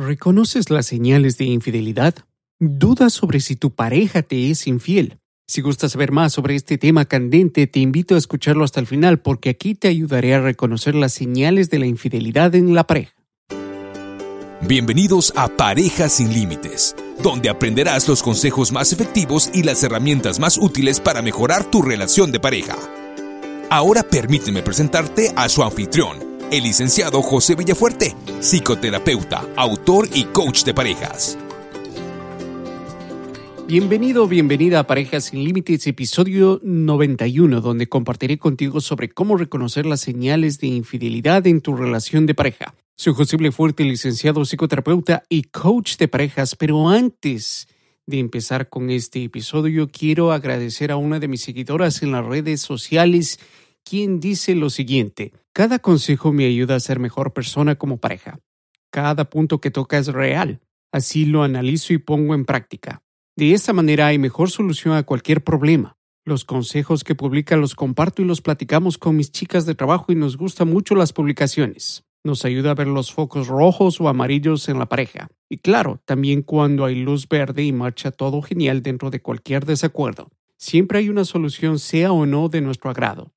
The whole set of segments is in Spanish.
¿Reconoces las señales de infidelidad? ¿Dudas sobre si tu pareja te es infiel? Si gustas saber más sobre este tema candente, te invito a escucharlo hasta el final porque aquí te ayudaré a reconocer las señales de la infidelidad en la pareja. Bienvenidos a Parejas sin Límites, donde aprenderás los consejos más efectivos y las herramientas más útiles para mejorar tu relación de pareja. Ahora permíteme presentarte a su anfitrión, el licenciado José Villafuerte, psicoterapeuta, autor y coach de parejas. Bienvenido bienvenida a Parejas sin Límites, episodio 91, donde compartiré contigo sobre cómo reconocer las señales de infidelidad en tu relación de pareja. Soy José Villafuerte, licenciado psicoterapeuta y coach de parejas, pero antes de empezar con este episodio, quiero agradecer a una de mis seguidoras en las redes sociales quien dice lo siguiente, cada consejo me ayuda a ser mejor persona como pareja. Cada punto que toca es real. Así lo analizo y pongo en práctica. De esta manera hay mejor solución a cualquier problema. Los consejos que publica los comparto y los platicamos con mis chicas de trabajo y nos gustan mucho las publicaciones. Nos ayuda a ver los focos rojos o amarillos en la pareja. Y claro, también cuando hay luz verde y marcha todo genial dentro de cualquier desacuerdo. Siempre hay una solución sea o no de nuestro agrado.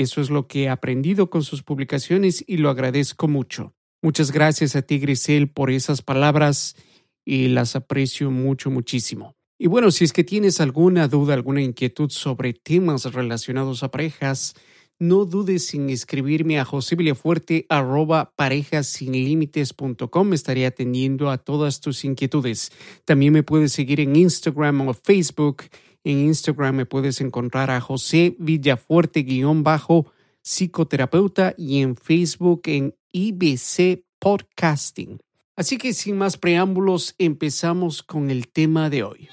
Eso es lo que he aprendido con sus publicaciones y lo agradezco mucho. Muchas gracias a ti, Grisel, por esas palabras y las aprecio mucho, muchísimo. Y bueno, si es que tienes alguna duda, alguna inquietud sobre temas relacionados a parejas, no dudes en escribirme a josevillafuerte arroba. Estaré atendiendo a todas tus inquietudes. También me puedes seguir en Instagram o Facebook en Instagram me puedes encontrar a José Villafuerte-bajo psicoterapeuta y en Facebook en IBC Podcasting. Así que sin más preámbulos, empezamos con el tema de hoy.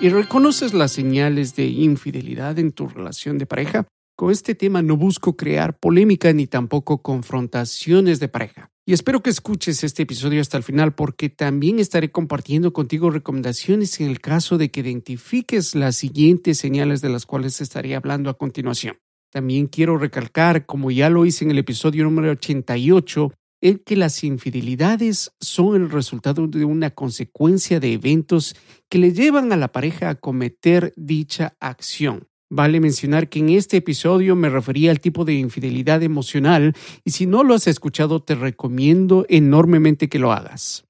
¿Y reconoces las señales de infidelidad en tu relación de pareja? Con este tema no busco crear polémica ni tampoco confrontaciones de pareja. Y espero que escuches este episodio hasta el final porque también estaré compartiendo contigo recomendaciones en el caso de que identifiques las siguientes señales de las cuales estaré hablando a continuación. También quiero recalcar, como ya lo hice en el episodio número 88, el que las infidelidades son el resultado de una consecuencia de eventos que le llevan a la pareja a cometer dicha acción. Vale mencionar que en este episodio me refería al tipo de infidelidad emocional y si no lo has escuchado te recomiendo enormemente que lo hagas.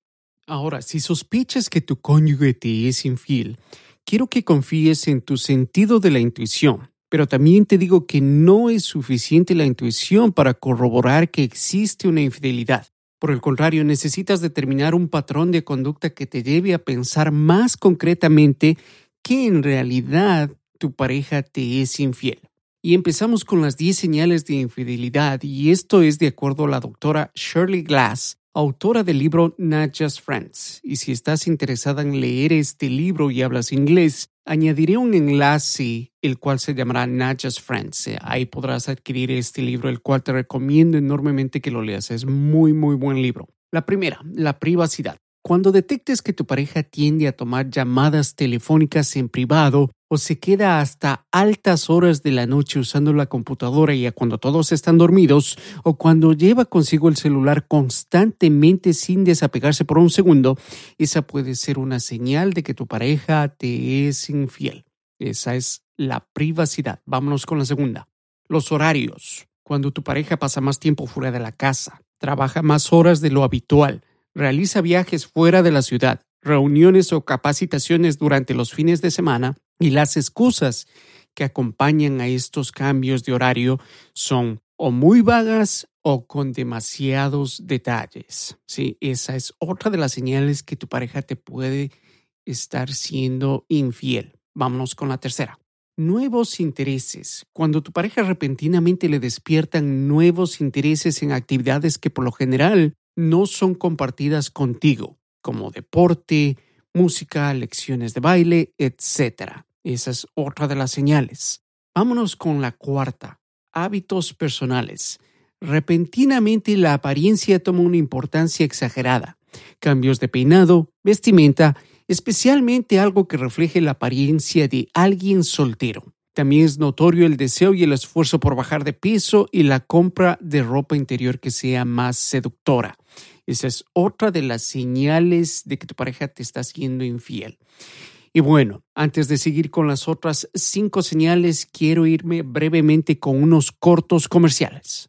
Ahora, si sospechas que tu cónyuge te es infiel, quiero que confíes en tu sentido de la intuición, pero también te digo que no es suficiente la intuición para corroborar que existe una infidelidad. Por el contrario, necesitas determinar un patrón de conducta que te lleve a pensar más concretamente que en realidad tu pareja te es infiel. Y empezamos con las 10 señales de infidelidad y esto es de acuerdo a la doctora Shirley Glass, autora del libro Not Just Friends. Y si estás interesada en leer este libro y hablas inglés, añadiré un enlace el cual se llamará Not Just Friends. Ahí podrás adquirir este libro, el cual te recomiendo enormemente que lo leas. Es muy, muy buen libro. La primera, la privacidad. Cuando detectes que tu pareja tiende a tomar llamadas telefónicas en privado o se queda hasta altas horas de la noche usando la computadora y a cuando todos están dormidos, o cuando lleva consigo el celular constantemente sin desapegarse por un segundo, esa puede ser una señal de que tu pareja te es infiel. Esa es la privacidad. Vámonos con la segunda. Los horarios. Cuando tu pareja pasa más tiempo fuera de la casa, trabaja más horas de lo habitual, realiza viajes fuera de la ciudad, reuniones o capacitaciones durante los fines de semana y las excusas que acompañan a estos cambios de horario son o muy vagas o con demasiados detalles. Sí, esa es otra de las señales que tu pareja te puede estar siendo infiel. Vámonos con la tercera. Nuevos intereses. Cuando tu pareja repentinamente le despiertan nuevos intereses en actividades que por lo general no son compartidas contigo, como deporte, música, lecciones de baile, etc. Esa es otra de las señales. Vámonos con la cuarta. Hábitos personales. Repentinamente la apariencia toma una importancia exagerada. Cambios de peinado, vestimenta, especialmente algo que refleje la apariencia de alguien soltero. También es notorio el deseo y el esfuerzo por bajar de peso y la compra de ropa interior que sea más seductora. Esa es otra de las señales de que tu pareja te está siendo infiel. Y bueno, antes de seguir con las otras cinco señales, quiero irme brevemente con unos cortos comerciales.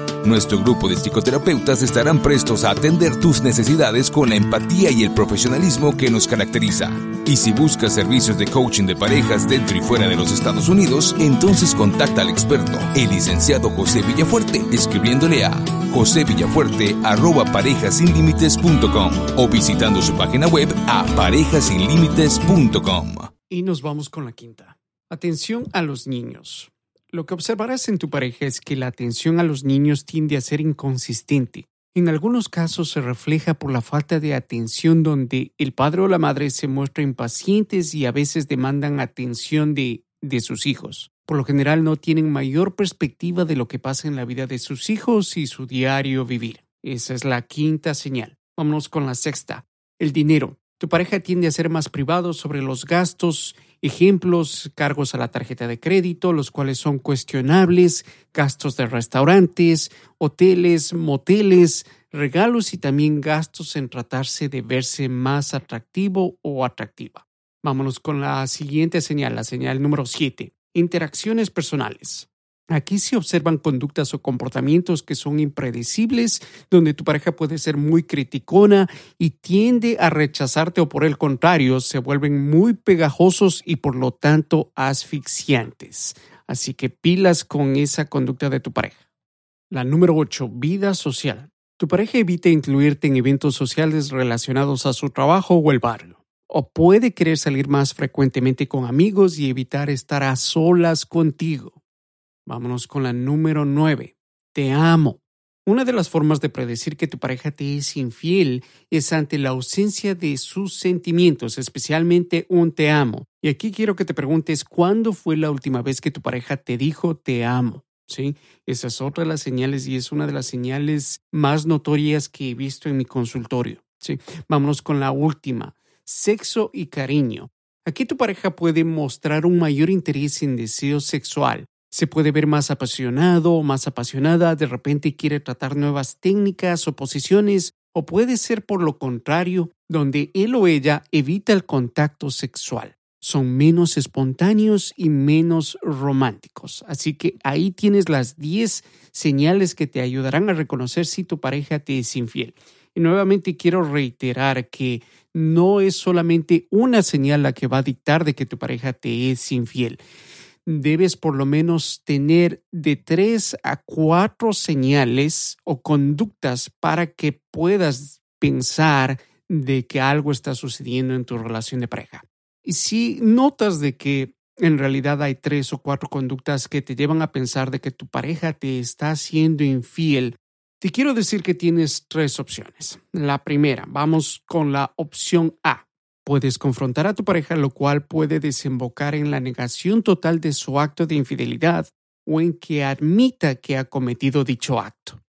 Nuestro grupo de psicoterapeutas estarán prestos a atender tus necesidades con la empatía y el profesionalismo que nos caracteriza. Y si buscas servicios de coaching de parejas dentro y fuera de los Estados Unidos, entonces contacta al experto, el licenciado José Villafuerte, escribiéndole a josevillafuerte@parejasinlimites.com o visitando su página web a parejasinlimites.com. Y nos vamos con la quinta. Atención a los niños. Lo que observarás en tu pareja es que la atención a los niños tiende a ser inconsistente. En algunos casos se refleja por la falta de atención donde el padre o la madre se muestran impacientes y a veces demandan atención de, de sus hijos. Por lo general no tienen mayor perspectiva de lo que pasa en la vida de sus hijos y su diario vivir. Esa es la quinta señal. Vámonos con la sexta. El dinero. Tu pareja tiende a ser más privado sobre los gastos ejemplos, cargos a la tarjeta de crédito, los cuales son cuestionables, gastos de restaurantes, hoteles, moteles, regalos y también gastos en tratarse de verse más atractivo o atractiva. Vámonos con la siguiente señal, la señal número 7. Interacciones personales. Aquí se observan conductas o comportamientos que son impredecibles, donde tu pareja puede ser muy criticona y tiende a rechazarte o por el contrario se vuelven muy pegajosos y por lo tanto asfixiantes. Así que pilas con esa conducta de tu pareja. La número 8. Vida social. Tu pareja evita incluirte en eventos sociales relacionados a su trabajo o el barrio. O puede querer salir más frecuentemente con amigos y evitar estar a solas contigo. Vámonos con la número nueve. Te amo. Una de las formas de predecir que tu pareja te es infiel es ante la ausencia de sus sentimientos, especialmente un te amo. Y aquí quiero que te preguntes cuándo fue la última vez que tu pareja te dijo te amo. ¿Sí? Esa es otra de las señales y es una de las señales más notorias que he visto en mi consultorio. ¿Sí? Vámonos con la última. Sexo y cariño. Aquí tu pareja puede mostrar un mayor interés en deseo sexual, se puede ver más apasionado o más apasionada, de repente quiere tratar nuevas técnicas o posiciones, o puede ser por lo contrario, donde él o ella evita el contacto sexual. Son menos espontáneos y menos románticos. Así que ahí tienes las 10 señales que te ayudarán a reconocer si tu pareja te es infiel. Y nuevamente quiero reiterar que no es solamente una señal la que va a dictar de que tu pareja te es infiel debes por lo menos tener de tres a cuatro señales o conductas para que puedas pensar de que algo está sucediendo en tu relación de pareja. Y si notas de que en realidad hay tres o cuatro conductas que te llevan a pensar de que tu pareja te está haciendo infiel, te quiero decir que tienes tres opciones. La primera, vamos con la opción A. Puedes confrontar a tu pareja, lo cual puede desembocar en la negación total de su acto de infidelidad o en que admita que ha cometido dicho acto.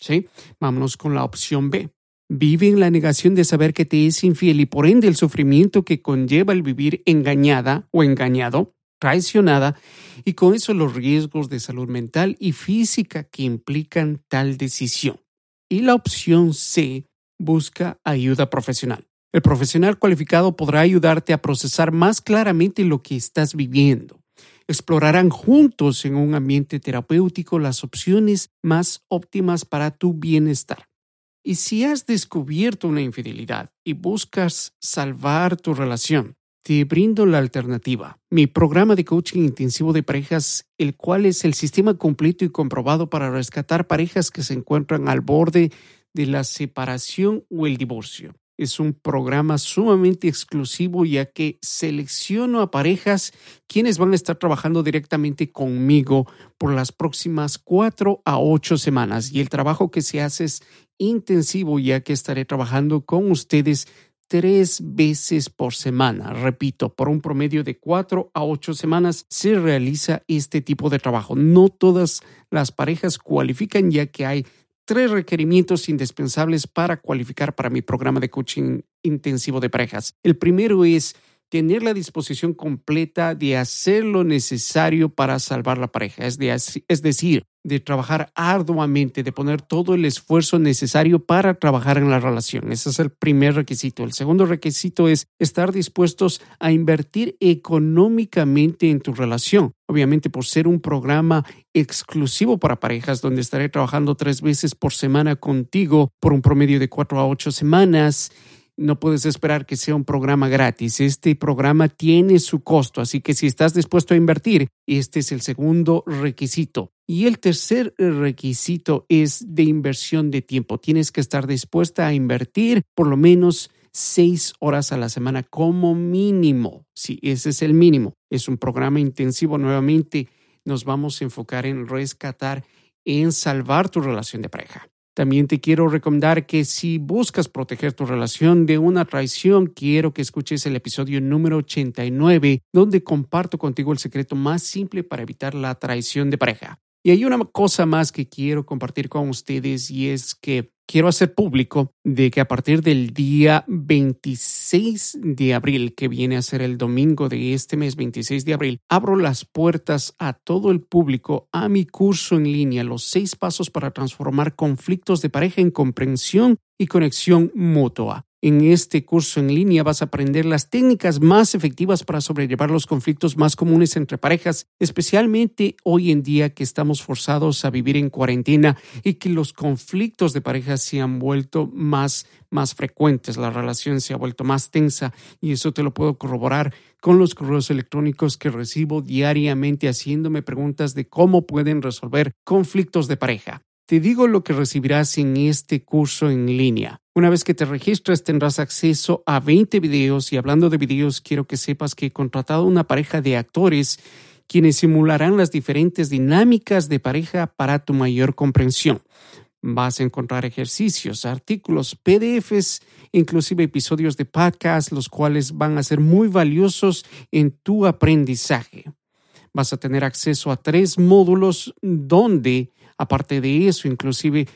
¿Sí? Vámonos con la opción B. Vive en la negación de saber que te es infiel y por ende el sufrimiento que conlleva el vivir engañada o engañado, traicionada, y con eso los riesgos de salud mental y física que implican tal decisión. Y la opción C busca ayuda profesional. El profesional cualificado podrá ayudarte a procesar más claramente lo que estás viviendo. Explorarán juntos en un ambiente terapéutico las opciones más óptimas para tu bienestar. Y si has descubierto una infidelidad y buscas salvar tu relación, te brindo la alternativa, mi programa de coaching intensivo de parejas, el cual es el sistema completo y comprobado para rescatar parejas que se encuentran al borde de la separación o el divorcio. Es un programa sumamente exclusivo ya que selecciono a parejas quienes van a estar trabajando directamente conmigo por las próximas cuatro a ocho semanas y el trabajo que se hace es intensivo ya que estaré trabajando con ustedes tres veces por semana. Repito, por un promedio de cuatro a ocho semanas se realiza este tipo de trabajo. No todas las parejas cualifican ya que hay tres requerimientos indispensables para cualificar para mi programa de coaching intensivo de parejas. El primero es tener la disposición completa de hacer lo necesario para salvar la pareja, es, es decir, de trabajar arduamente, de poner todo el esfuerzo necesario para trabajar en la relación. Ese es el primer requisito. El segundo requisito es estar dispuestos a invertir económicamente en tu relación. Obviamente por ser un programa exclusivo para parejas donde estaré trabajando tres veces por semana contigo por un promedio de cuatro a ocho semanas no puedes esperar que sea un programa gratis. Este programa tiene su costo, así que si estás dispuesto a invertir, este es el segundo requisito. Y el tercer requisito es de inversión de tiempo. Tienes que estar dispuesta a invertir por lo menos seis horas a la semana como mínimo. Sí, ese es el mínimo. Es un programa intensivo. Nuevamente nos vamos a enfocar en rescatar, en salvar tu relación de pareja. También te quiero recomendar que si buscas proteger tu relación de una traición, quiero que escuches el episodio número 89, donde comparto contigo el secreto más simple para evitar la traición de pareja. Y hay una cosa más que quiero compartir con ustedes y es que quiero hacer público de que a partir del día 26 de abril, que viene a ser el domingo de este mes 26 de abril, abro las puertas a todo el público a mi curso en línea, los seis pasos para transformar conflictos de pareja en comprensión y conexión mutua. En este curso en línea vas a aprender las técnicas más efectivas para sobrellevar los conflictos más comunes entre parejas, especialmente hoy en día que estamos forzados a vivir en cuarentena y que los conflictos de pareja se han vuelto más, más frecuentes, la relación se ha vuelto más tensa y eso te lo puedo corroborar con los correos electrónicos que recibo diariamente haciéndome preguntas de cómo pueden resolver conflictos de pareja. Te digo lo que recibirás en este curso en línea. Una vez que te registres tendrás acceso a 20 videos y hablando de videos quiero que sepas que he contratado una pareja de actores quienes simularán las diferentes dinámicas de pareja para tu mayor comprensión. Vas a encontrar ejercicios, artículos, PDFs, inclusive episodios de podcast, los cuales van a ser muy valiosos en tu aprendizaje. Vas a tener acceso a tres módulos donde Aparte de eso, inclusive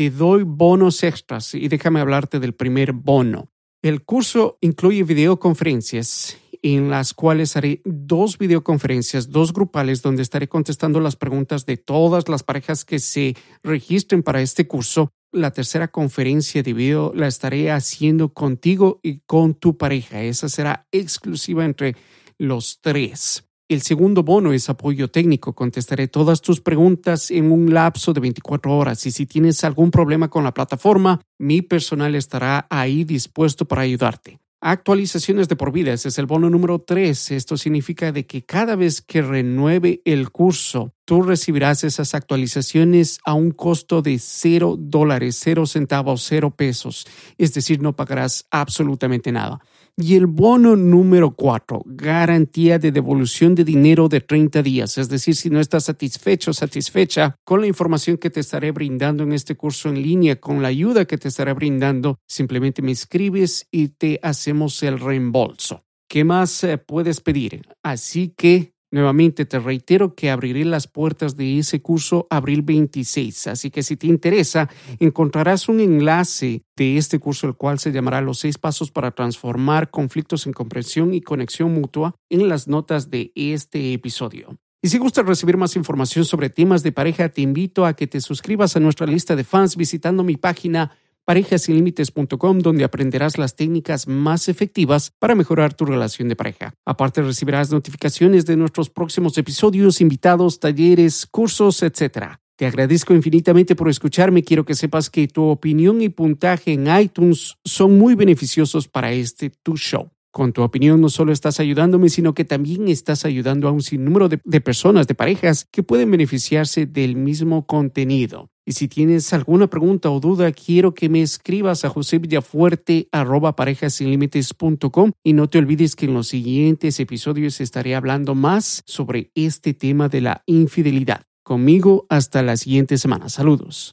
te doy bonos extras y déjame hablarte del primer bono. El curso incluye videoconferencias en las cuales haré dos videoconferencias, dos grupales, donde estaré contestando las preguntas de todas las parejas que se registren para este curso. La tercera conferencia de video la estaré haciendo contigo y con tu pareja. Esa será exclusiva entre los tres. El segundo bono es apoyo técnico. Contestaré todas tus preguntas en un lapso de 24 horas y si tienes algún problema con la plataforma, mi personal estará ahí dispuesto para ayudarte. Actualizaciones de por vida, ese es el bono número 3. Esto significa de que cada vez que renueve el curso, tú recibirás esas actualizaciones a un costo de cero dólares, cero centavos, cero pesos. Es decir, no pagarás absolutamente nada. Y el bono número cuatro, garantía de devolución de dinero de 30 días. Es decir, si no estás satisfecho o satisfecha con la información que te estaré brindando en este curso en línea, con la ayuda que te estaré brindando, simplemente me escribes y te hacemos el reembolso. ¿Qué más eh, puedes pedir? Así que Nuevamente te reitero que abriré las puertas de ese curso abril 26, así que si te interesa, encontrarás un enlace de este curso, el cual se llamará Los seis pasos para transformar conflictos en comprensión y conexión mutua en las notas de este episodio. Y si gustas recibir más información sobre temas de pareja, te invito a que te suscribas a nuestra lista de fans visitando mi página parejasinlimites.com donde aprenderás las técnicas más efectivas para mejorar tu relación de pareja. Aparte recibirás notificaciones de nuestros próximos episodios, invitados, talleres, cursos, etc. Te agradezco infinitamente por escucharme. Quiero que sepas que tu opinión y puntaje en iTunes son muy beneficiosos para este tu show. Con tu opinión no solo estás ayudándome, sino que también estás ayudando a un sinnúmero de, de, personas, de parejas, que pueden beneficiarse del mismo contenido. Y si tienes alguna pregunta o duda, quiero que me escribas a josevillafuerte.parejasinlimites.com y no te olvides que en los siguientes episodios estaré hablando más sobre este tema de la infidelidad. Conmigo hasta la siguiente semana. Saludos.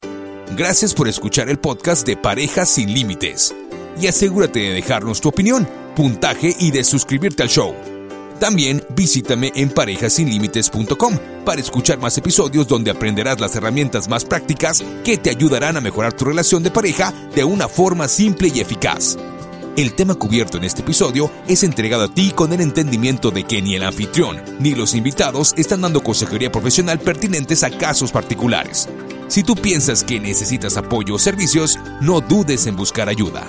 Gracias por escuchar el podcast de Parejas sin Límites y asegúrate de dejarnos tu opinión, puntaje y de suscribirte al show. También visítame en parejasinlimites.com para escuchar más episodios donde aprenderás las herramientas más prácticas que te ayudarán a mejorar tu relación de pareja de una forma simple y eficaz. El tema cubierto en este episodio es entregado a ti con el entendimiento de que ni el anfitrión ni los invitados están dando consejería profesional pertinentes a casos particulares. Si tú piensas que necesitas apoyo o servicios, no dudes en buscar ayuda.